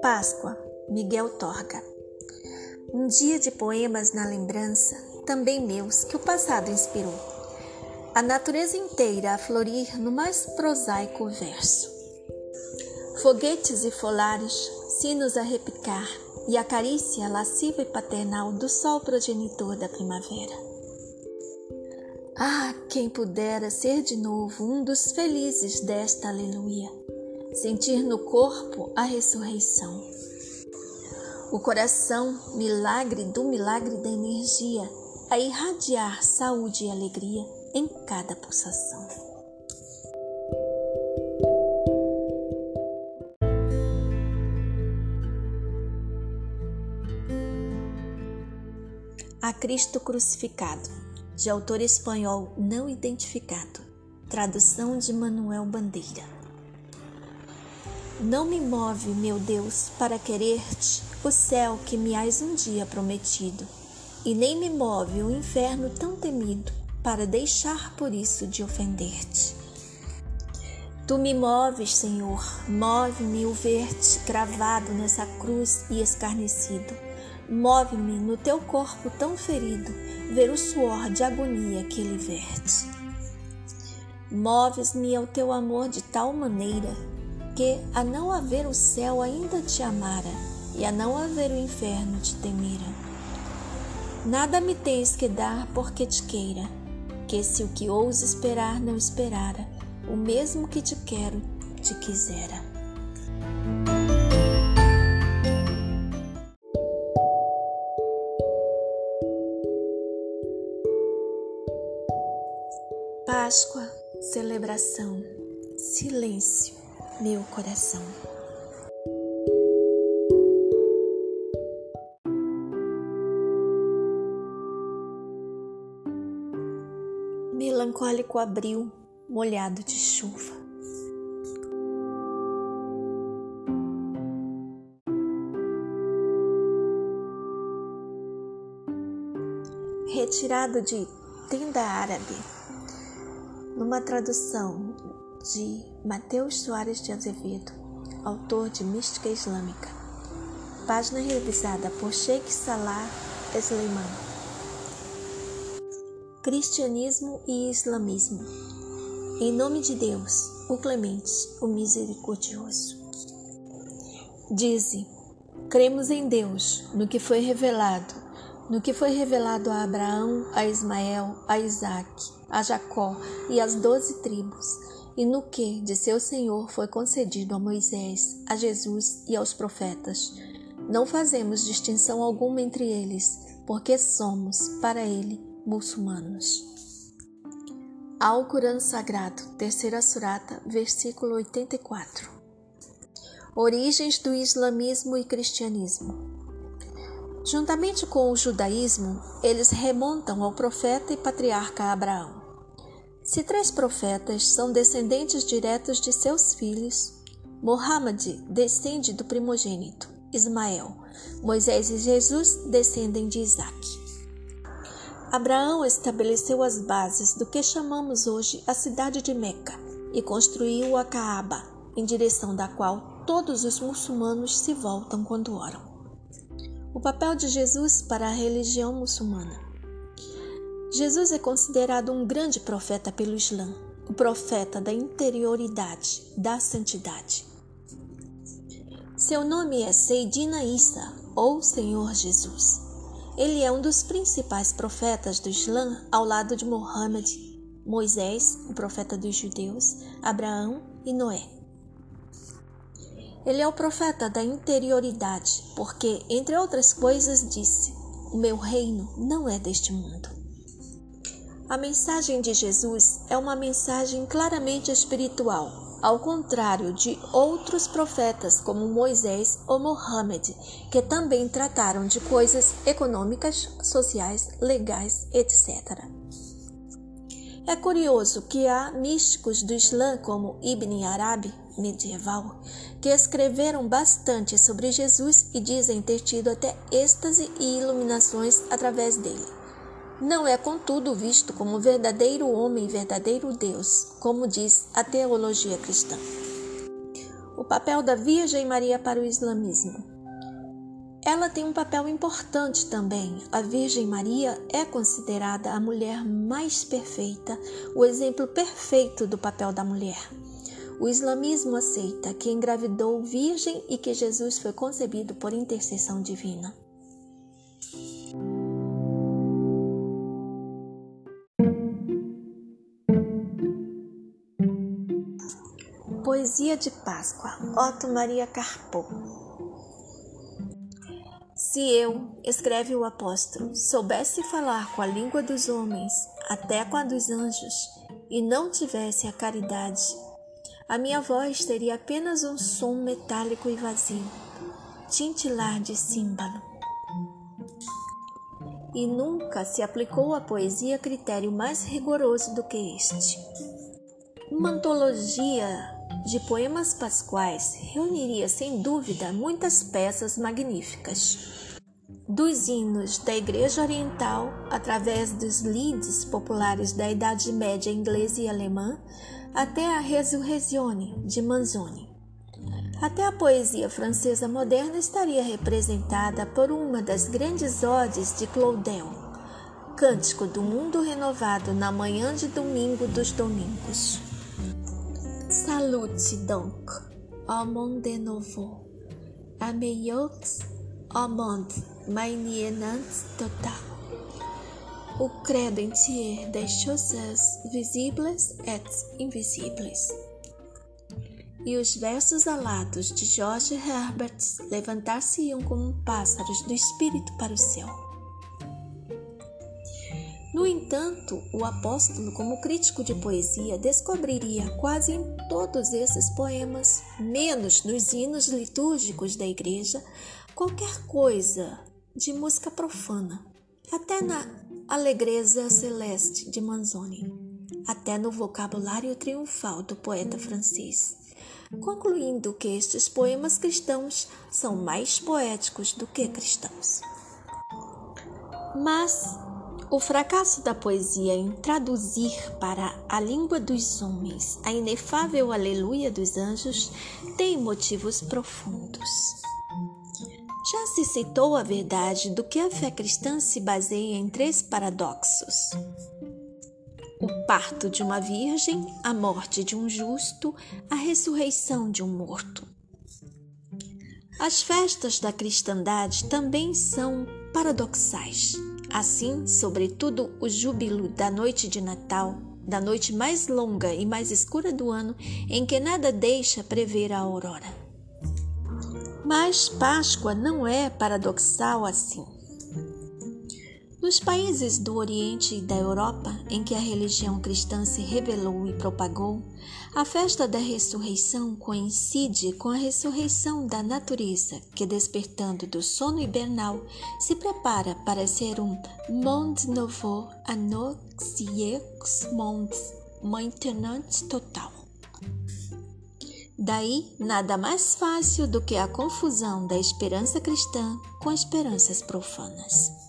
Páscoa, Miguel Torga. Um dia de poemas na lembrança, também meus, que o passado inspirou. A natureza inteira a florir no mais prosaico verso. Foguetes e folares, sinos a repicar, e a carícia lasciva e paternal do sol progenitor da primavera. Ah, quem pudera ser de novo um dos felizes desta aleluia sentir no corpo a ressurreição. O coração, milagre do milagre da energia, a irradiar saúde e alegria em cada pulsação. A Cristo Crucificado, de autor espanhol não identificado, tradução de Manuel Bandeira. Não me move, meu Deus, para querer-te o céu que me has um dia prometido, e nem me move o inferno tão temido para deixar por isso de ofender-te. Tu me moves, Senhor, move-me o ver-te cravado nessa cruz e escarnecido. Move-me no teu corpo tão ferido, ver o suor de agonia que ele verte. Moves-me ao teu amor de tal maneira porque a não haver o céu ainda te amara, e a não haver o inferno te temera. Nada me tens que dar porque te queira, que se o que ouso esperar não esperara, o mesmo que te quero te quisera. Páscoa, celebração, silêncio meu coração. Melancólico abril molhado de chuva. Retirado de Tenda Árabe, numa tradução de Mateus Soares de Azevedo, autor de Mística Islâmica. Página revisada por Sheikh Salah Sleiman. Cristianismo e Islamismo. Em nome de Deus, o clemente, o misericordioso. Dize: cremos em Deus, no que foi revelado, no que foi revelado a Abraão, a Ismael, a Isaac, a Jacó e às doze tribos e no que de seu Senhor foi concedido a Moisés, a Jesus e aos profetas. Não fazemos distinção alguma entre eles, porque somos, para ele, muçulmanos. Ao Corão Sagrado, terceira surata, versículo 84. Origens do islamismo e cristianismo. Juntamente com o judaísmo, eles remontam ao profeta e patriarca Abraão. Se três profetas são descendentes diretos de seus filhos, Mohammed descende do primogênito, Ismael. Moisés e Jesus descendem de Isaac. Abraão estabeleceu as bases do que chamamos hoje a cidade de Meca e construiu a Caaba, em direção da qual todos os muçulmanos se voltam quando oram. O papel de Jesus para a religião muçulmana. Jesus é considerado um grande profeta pelo Islã, o profeta da interioridade, da santidade. Seu nome é Seydina Isa, ou Senhor Jesus. Ele é um dos principais profetas do Islã ao lado de Mohammed, Moisés, o profeta dos judeus, Abraão e Noé. Ele é o profeta da interioridade, porque, entre outras coisas, disse: O meu reino não é deste mundo. A mensagem de Jesus é uma mensagem claramente espiritual, ao contrário de outros profetas como Moisés ou Mohammed, que também trataram de coisas econômicas, sociais, legais, etc. É curioso que há místicos do Islã como Ibn Arabi, medieval, que escreveram bastante sobre Jesus e dizem ter tido até êxtase e iluminações através dele. Não é, contudo, visto como verdadeiro homem e verdadeiro Deus, como diz a teologia cristã. O papel da Virgem Maria para o islamismo. Ela tem um papel importante também. A Virgem Maria é considerada a mulher mais perfeita, o exemplo perfeito do papel da mulher. O islamismo aceita que engravidou virgem e que Jesus foi concebido por intercessão divina. Poesia de Páscoa, Otto Maria Carpo. Se eu, escreve o apóstolo, soubesse falar com a língua dos homens, até com a dos anjos, e não tivesse a caridade, a minha voz teria apenas um som metálico e vazio, tintilar de símbolo. E nunca se aplicou à poesia critério mais rigoroso do que este. Uma antologia de poemas pasquais reuniria sem dúvida muitas peças magníficas. Dos hinos da Igreja Oriental, através dos lieds populares da Idade Média inglesa e alemã, até a Resurrezione de Manzoni. Até a poesia francesa moderna estaria representada por uma das grandes odes de Claudel, Cântico do Mundo Renovado na manhã de domingo dos domingos. Salute donc, au monde de nouveau, à meilleurs au monde, manienant total. O credo entier das choses visíveis et invisíveis. E os versos alados de George Herbert levantar-se-iam como pássaros do espírito para o céu. No entanto, o apóstolo, como crítico de poesia, descobriria quase em todos esses poemas, menos nos hinos litúrgicos da igreja, qualquer coisa de música profana, até na Alegreza Celeste de Manzoni, até no vocabulário triunfal do poeta francês, concluindo que estes poemas cristãos são mais poéticos do que cristãos. Mas o fracasso da poesia em traduzir para a língua dos homens a inefável aleluia dos anjos tem motivos profundos. Já se citou a verdade do que a fé cristã se baseia em três paradoxos: o parto de uma virgem, a morte de um justo, a ressurreição de um morto. As festas da cristandade também são paradoxais. Assim, sobretudo, o júbilo da noite de Natal, da noite mais longa e mais escura do ano, em que nada deixa prever a aurora. Mas Páscoa não é paradoxal assim. Nos países do Oriente e da Europa, em que a religião cristã se revelou e propagou, a festa da ressurreição coincide com a ressurreição da natureza, que, despertando do sono hibernal, se prepara para ser um monde nouveau, annoxieux monde, maintenant total. Daí, nada mais fácil do que a confusão da esperança cristã com esperanças profanas.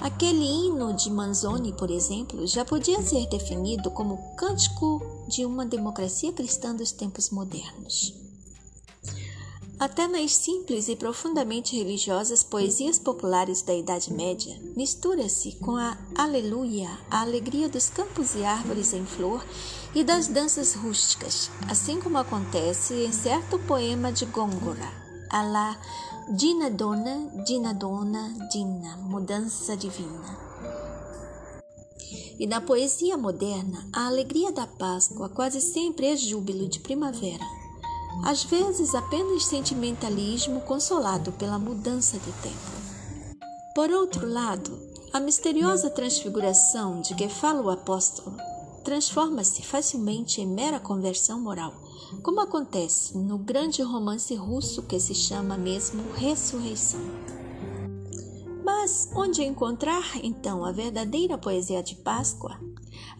Aquele hino de Manzoni, por exemplo, já podia ser definido como cântico de uma democracia cristã dos tempos modernos. Até nas simples e profundamente religiosas poesias populares da Idade Média, mistura-se com a aleluia a alegria dos campos e árvores em flor e das danças rústicas, assim como acontece em certo poema de Góngora, a la Dina Dona, Dina Dona, Dina, mudança divina. E na poesia moderna, a alegria da Páscoa quase sempre é júbilo de primavera, às vezes apenas sentimentalismo consolado pela mudança do tempo. Por outro lado, a misteriosa transfiguração de que fala o apóstolo transforma-se facilmente em mera conversão moral como acontece no grande romance russo que se chama mesmo Ressurreição. Mas onde encontrar então a verdadeira poesia de Páscoa?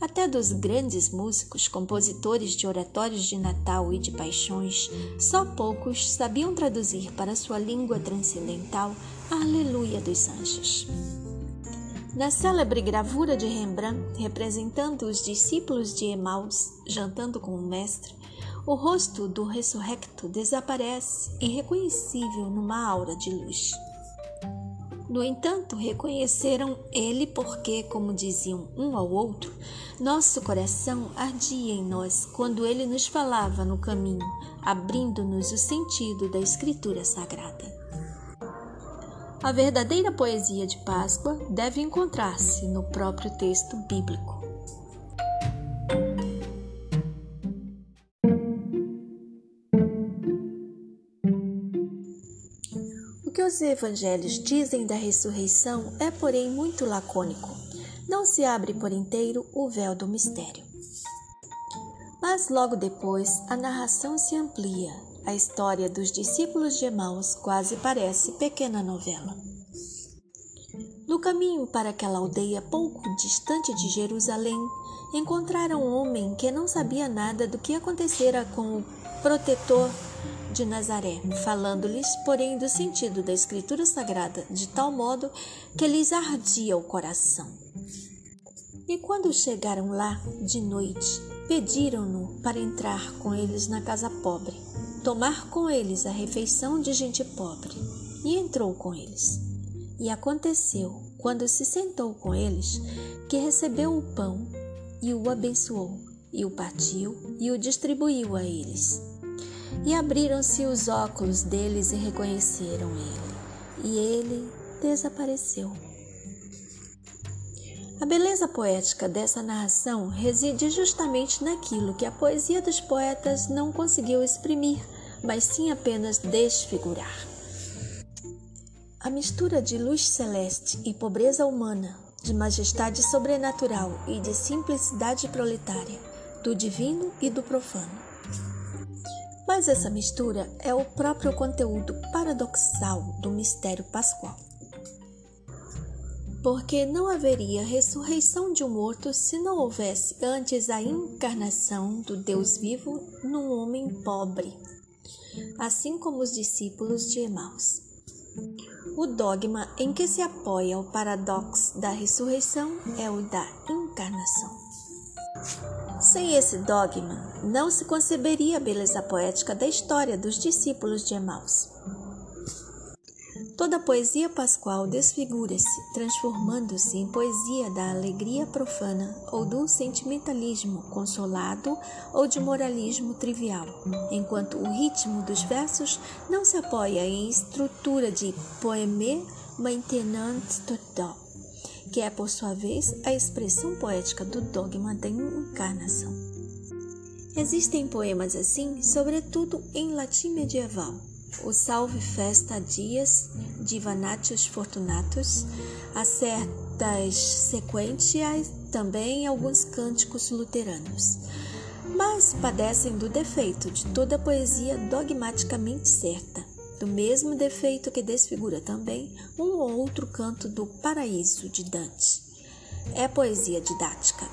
Até dos grandes músicos, compositores de oratórios de Natal e de paixões, só poucos sabiam traduzir para sua língua transcendental a Aleluia dos Anjos. Na célebre gravura de Rembrandt, representando os discípulos de Emaús jantando com o Mestre, o rosto do ressurrecto desaparece, irreconhecível numa aura de luz. No entanto, reconheceram ele porque, como diziam um ao outro, nosso coração ardia em nós quando ele nos falava no caminho, abrindo-nos o sentido da Escritura Sagrada. A verdadeira poesia de Páscoa deve encontrar-se no próprio texto bíblico. Os evangelhos dizem da ressurreição é, porém, muito lacônico. Não se abre por inteiro o véu do mistério. Mas logo depois a narração se amplia. A história dos discípulos de Emaús quase parece pequena novela. No caminho para aquela aldeia pouco distante de Jerusalém, encontraram um homem que não sabia nada do que acontecera com o protetor de Nazaré, falando-lhes, porém, do sentido da Escritura Sagrada, de tal modo que lhes ardia o coração. E quando chegaram lá, de noite, pediram-no para entrar com eles na casa pobre, tomar com eles a refeição de gente pobre. E entrou com eles. E aconteceu, quando se sentou com eles, que recebeu o pão e o abençoou, e o partiu e o distribuiu a eles e abriram-se os óculos deles e reconheceram ele, e ele desapareceu. A beleza poética dessa narração reside justamente naquilo que a poesia dos poetas não conseguiu exprimir, mas sim apenas desfigurar. A mistura de luz celeste e pobreza humana, de majestade sobrenatural e de simplicidade proletária, do divino e do profano mas essa mistura é o próprio conteúdo paradoxal do mistério pascual. Porque não haveria ressurreição de um morto se não houvesse antes a encarnação do Deus vivo num homem pobre, assim como os discípulos de Emaús. O dogma em que se apoia o paradoxo da ressurreição é o da encarnação. Sem esse dogma, não se conceberia a beleza poética da história dos discípulos de Emaús. Toda a poesia pascual desfigura-se, transformando-se em poesia da alegria profana ou do sentimentalismo consolado ou de moralismo trivial, enquanto o ritmo dos versos não se apoia em estrutura de poème maintenant total que é, por sua vez, a expressão poética do dogma da encarnação. Existem poemas assim, sobretudo em latim medieval. O Salve Festa Dias, Divanatius Fortunatus, a certas sequências, também alguns cânticos luteranos. Mas padecem do defeito de toda poesia dogmaticamente certa do mesmo defeito que desfigura também um ou outro canto do paraíso de Dante. É poesia didática.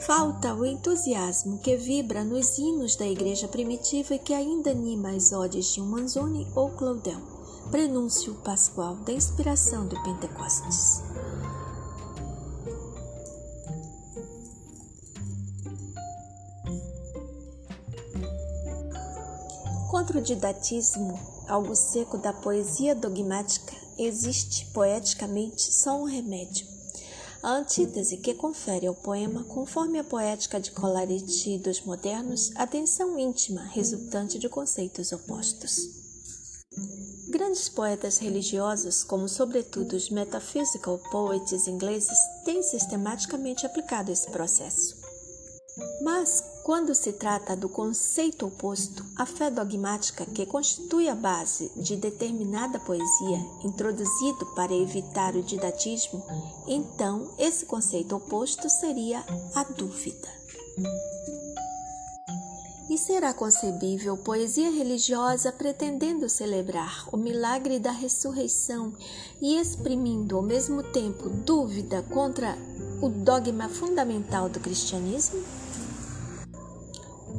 Falta o entusiasmo que vibra nos hinos da igreja primitiva e que ainda anima as odes de Manzoni ou Claudel, prenúncio pascual da inspiração do Pentecostes. Didatismo, algo seco da poesia dogmática, existe poeticamente só um remédio. A antítese que confere ao poema, conforme a poética de Coleridge dos modernos, a tensão íntima resultante de conceitos opostos. Grandes poetas religiosos, como sobretudo os metaphysical poets ingleses, têm sistematicamente aplicado esse processo. Mas, quando se trata do conceito oposto, a fé dogmática que constitui a base de determinada poesia, introduzido para evitar o didatismo, então esse conceito oposto seria a dúvida. E será concebível poesia religiosa pretendendo celebrar o milagre da ressurreição e exprimindo ao mesmo tempo dúvida contra o dogma fundamental do cristianismo?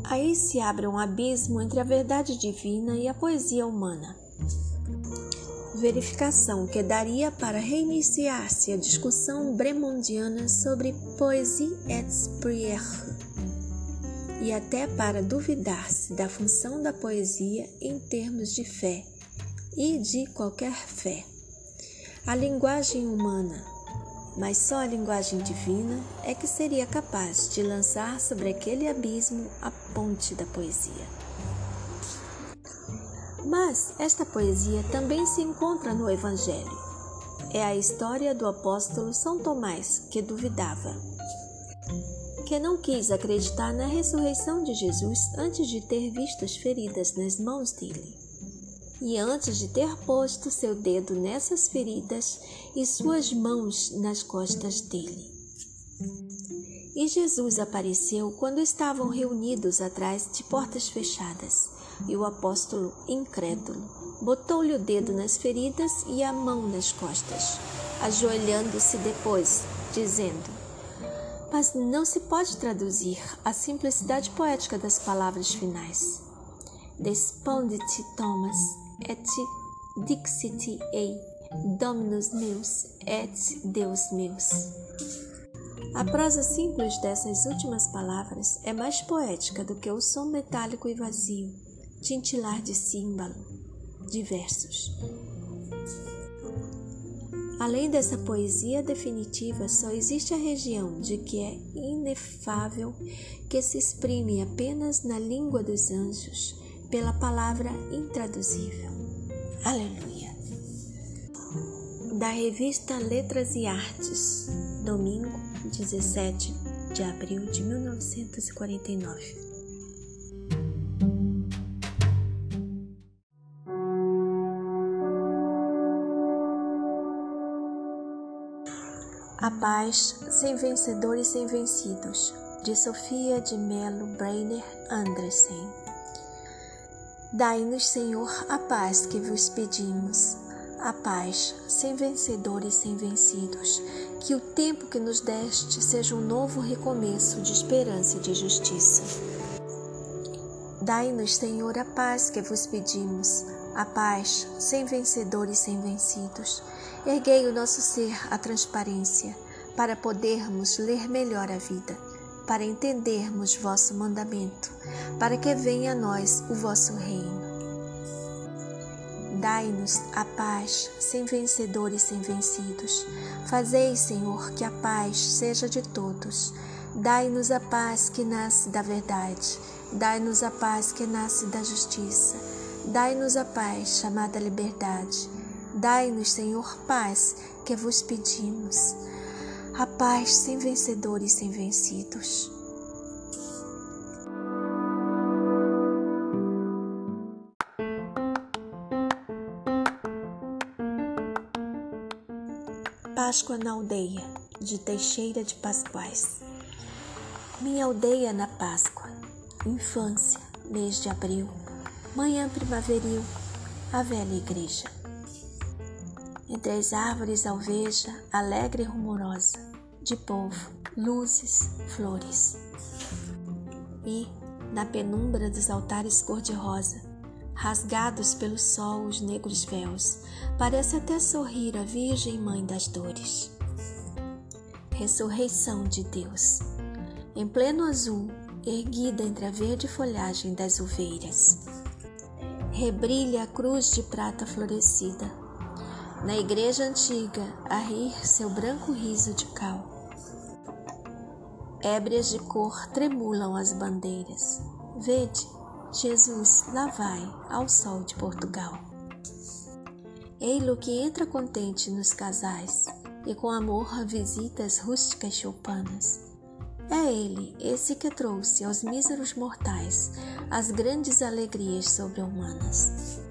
Aí se abre um abismo entre a verdade divina e a poesia humana. Verificação que daria para reiniciar-se a discussão bremondiana sobre poesie et prière. e até para duvidar-se da função da poesia em termos de fé e de qualquer fé. A linguagem humana, mas só a linguagem divina é que seria capaz de lançar sobre aquele abismo a ponte da poesia. Mas esta poesia também se encontra no Evangelho. É a história do apóstolo São Tomás que duvidava, que não quis acreditar na ressurreição de Jesus antes de ter visto as feridas nas mãos dele e antes de ter posto seu dedo nessas feridas e suas mãos nas costas dele. E Jesus apareceu quando estavam reunidos atrás de portas fechadas, e o apóstolo, incrédulo, botou-lhe o dedo nas feridas e a mão nas costas, ajoelhando-se depois, dizendo: Mas não se pode traduzir a simplicidade poética das palavras finais. Desponde-te, Thomas, et dixit ei, Dominus meus et Deus meus. A prosa simples dessas últimas palavras é mais poética do que o som metálico e vazio, tintilar de símbolo, de versos. Além dessa poesia definitiva, só existe a região de que é inefável que se exprime apenas na língua dos anjos, pela palavra intraduzível. Aleluia. Da revista Letras e Artes, domingo 17 de abril de 1949. A paz sem vencedores sem vencidos, de Sofia de Melo Breiner Andressen. Dai-nos, Senhor, a paz que vos pedimos, a paz, sem vencedores, sem vencidos. Que o tempo que nos deste seja um novo recomeço de esperança e de justiça. Dai-nos, Senhor, a paz que vos pedimos, a paz, sem vencedores, sem vencidos. Erguei o nosso ser à transparência, para podermos ler melhor a vida para entendermos vosso mandamento, para que venha a nós o vosso reino. Dai-nos a paz, sem vencedores, sem vencidos. Fazei, Senhor, que a paz seja de todos. Dai-nos a paz que nasce da verdade. Dai-nos a paz que nasce da justiça. Dai-nos a paz chamada liberdade. Dai-nos, Senhor, paz que vos pedimos a paz sem vencedores sem vencidos. Páscoa na aldeia, de Teixeira de Pascoais. Minha aldeia na Páscoa, infância, mês de abril, manhã primaveril, a velha igreja. Entre as árvores alveja, alegre e rumorosa, de povo, luzes, flores. E, na penumbra dos altares cor-de-rosa, rasgados pelo sol os negros véus, parece até sorrir a Virgem Mãe das Dores. Ressurreição de Deus. Em pleno azul, erguida entre a verde folhagem das uveiras. Rebrilha a cruz de prata florescida. Na igreja antiga, a rir seu branco riso de cal ébrias de cor tremulam as bandeiras. Vede, Jesus lá vai ao sol de Portugal. Ei-lo que entra contente nos casais e com amor visita as rústicas choupanas. É ele, esse que trouxe aos míseros mortais as grandes alegrias sobre-humanas.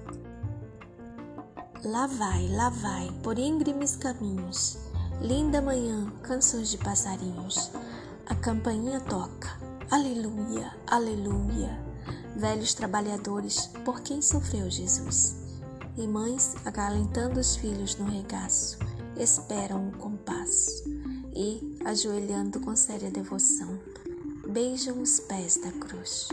Lá vai, lá vai, por íngremes caminhos, linda manhã, canções de passarinhos, a campainha toca. Aleluia, aleluia. Velhos trabalhadores, por quem sofreu Jesus? E mães, acalentando os filhos no regaço, esperam o compasso e, ajoelhando com séria devoção, beijam os pés da cruz.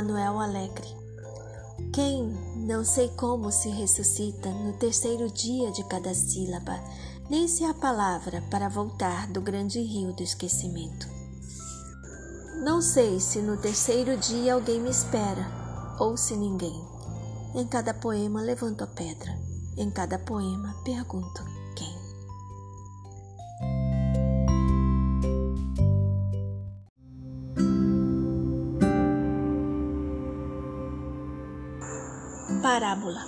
Manuel Alegre. Quem Não sei como se ressuscita no terceiro dia de cada sílaba, nem se há palavra para voltar do grande rio do esquecimento. Não sei se no terceiro dia alguém me espera, ou se ninguém. Em cada poema levanto a pedra, em cada poema pergunto Parábola.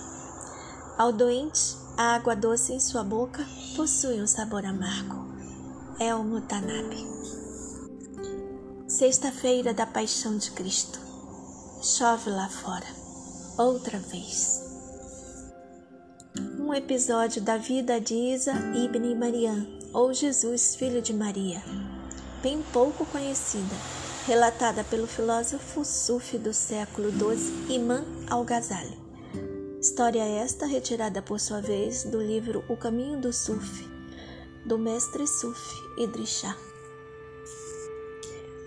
Ao doente, a água doce em sua boca possui um sabor amargo. Elmo Tanabe. Sexta-feira da Paixão de Cristo. Chove lá fora. Outra vez. Um episódio da vida de Isa ibn Mariam, ou Jesus, filho de Maria, bem pouco conhecida, relatada pelo filósofo sufi do século XII Imam al-Ghazali. História esta retirada por sua vez do livro O Caminho do Sufi, do mestre Sufi Idris Shah.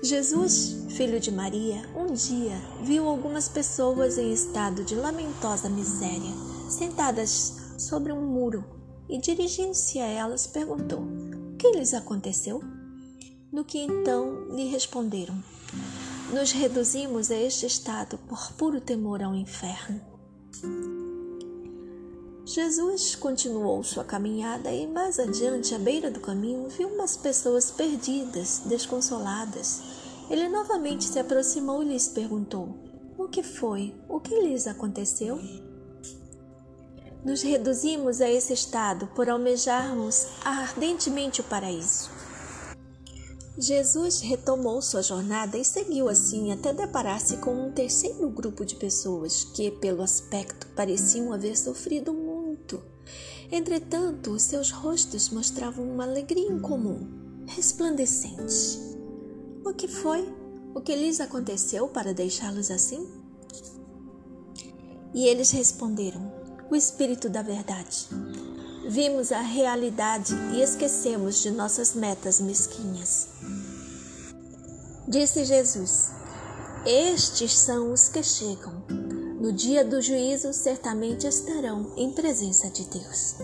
Jesus, filho de Maria, um dia viu algumas pessoas em estado de lamentosa miséria, sentadas sobre um muro, e dirigindo-se a elas perguntou: O que lhes aconteceu? No que então lhe responderam: Nos reduzimos a este estado por puro temor ao inferno. Jesus continuou sua caminhada e mais adiante, à beira do caminho, viu umas pessoas perdidas, desconsoladas. Ele novamente se aproximou e lhes perguntou: O que foi? O que lhes aconteceu? Nos reduzimos a esse estado por almejarmos ardentemente o paraíso. Jesus retomou sua jornada e seguiu assim até deparar-se com um terceiro grupo de pessoas que, pelo aspecto, pareciam haver sofrido. Entretanto, seus rostos mostravam uma alegria incomum, resplandecente. O que foi? O que lhes aconteceu para deixá-los assim? E eles responderam: O Espírito da Verdade. Vimos a realidade e esquecemos de nossas metas mesquinhas. Disse Jesus: Estes são os que chegam. No dia do juízo, certamente estarão em presença de Deus.